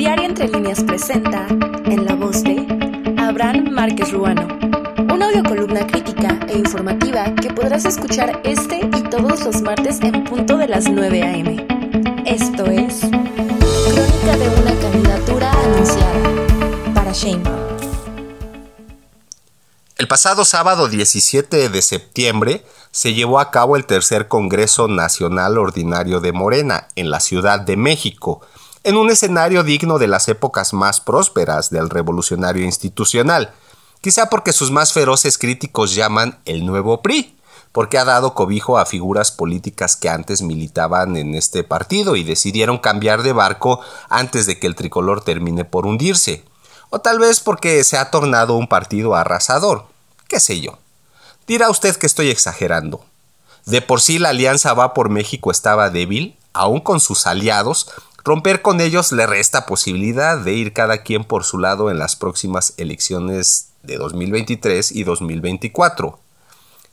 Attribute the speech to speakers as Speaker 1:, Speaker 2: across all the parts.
Speaker 1: Diario Entre Líneas presenta, en la voz de Abraham Márquez Ruano, una audiocolumna crítica e informativa que podrás escuchar este y todos los martes en punto de las 9 a.m. Esto es Crónica de una candidatura anunciada para Sheinbaum.
Speaker 2: El pasado sábado 17 de septiembre se llevó a cabo el tercer Congreso Nacional Ordinario de Morena en la Ciudad de México, en un escenario digno de las épocas más prósperas del revolucionario institucional, quizá porque sus más feroces críticos llaman el nuevo PRI, porque ha dado cobijo a figuras políticas que antes militaban en este partido y decidieron cambiar de barco antes de que el tricolor termine por hundirse, o tal vez porque se ha tornado un partido arrasador, qué sé yo. Dirá usted que estoy exagerando. De por sí la alianza Va por México estaba débil, aún con sus aliados, romper con ellos le resta posibilidad de ir cada quien por su lado en las próximas elecciones de 2023 y 2024.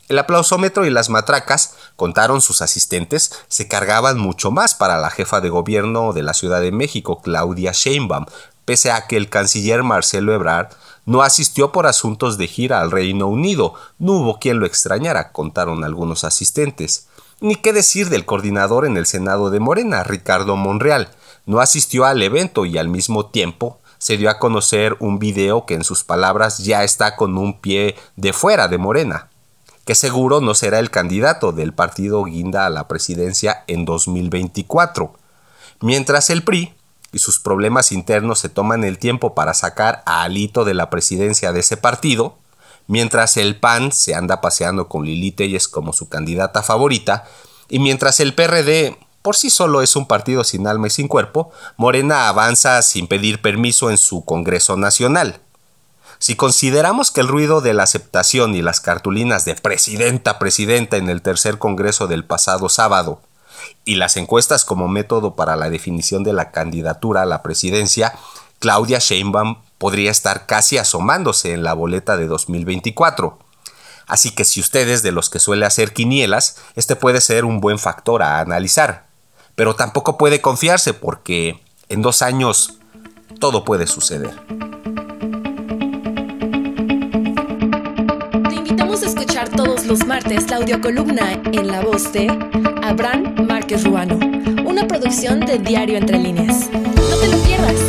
Speaker 2: El aplausómetro y las matracas, contaron sus asistentes, se cargaban mucho más para la jefa de gobierno de la Ciudad de México, Claudia Sheinbaum, pese a que el canciller Marcelo Ebrard no asistió por asuntos de gira al Reino Unido, no hubo quien lo extrañara, contaron algunos asistentes. Ni qué decir del coordinador en el Senado de Morena, Ricardo Monreal, no asistió al evento y al mismo tiempo se dio a conocer un video que en sus palabras ya está con un pie de fuera de Morena, que seguro no será el candidato del partido Guinda a la presidencia en 2024. Mientras el PRI y sus problemas internos se toman el tiempo para sacar a Alito de la presidencia de ese partido, mientras el PAN se anda paseando con Lili Telles como su candidata favorita, y mientras el PRD por sí solo es un partido sin alma y sin cuerpo, Morena avanza sin pedir permiso en su Congreso Nacional. Si consideramos que el ruido de la aceptación y las cartulinas de presidenta, presidenta en el tercer Congreso del pasado sábado y las encuestas como método para la definición de la candidatura a la presidencia, Claudia Sheinbaum podría estar casi asomándose en la boleta de 2024. Así que si ustedes de los que suele hacer quinielas, este puede ser un buen factor a analizar. Pero tampoco puede confiarse porque en dos años todo puede suceder.
Speaker 1: Los martes la audiocolumna en la voz de Abraham Márquez Ruano, una producción de Diario Entre Líneas. No te lo pierdas.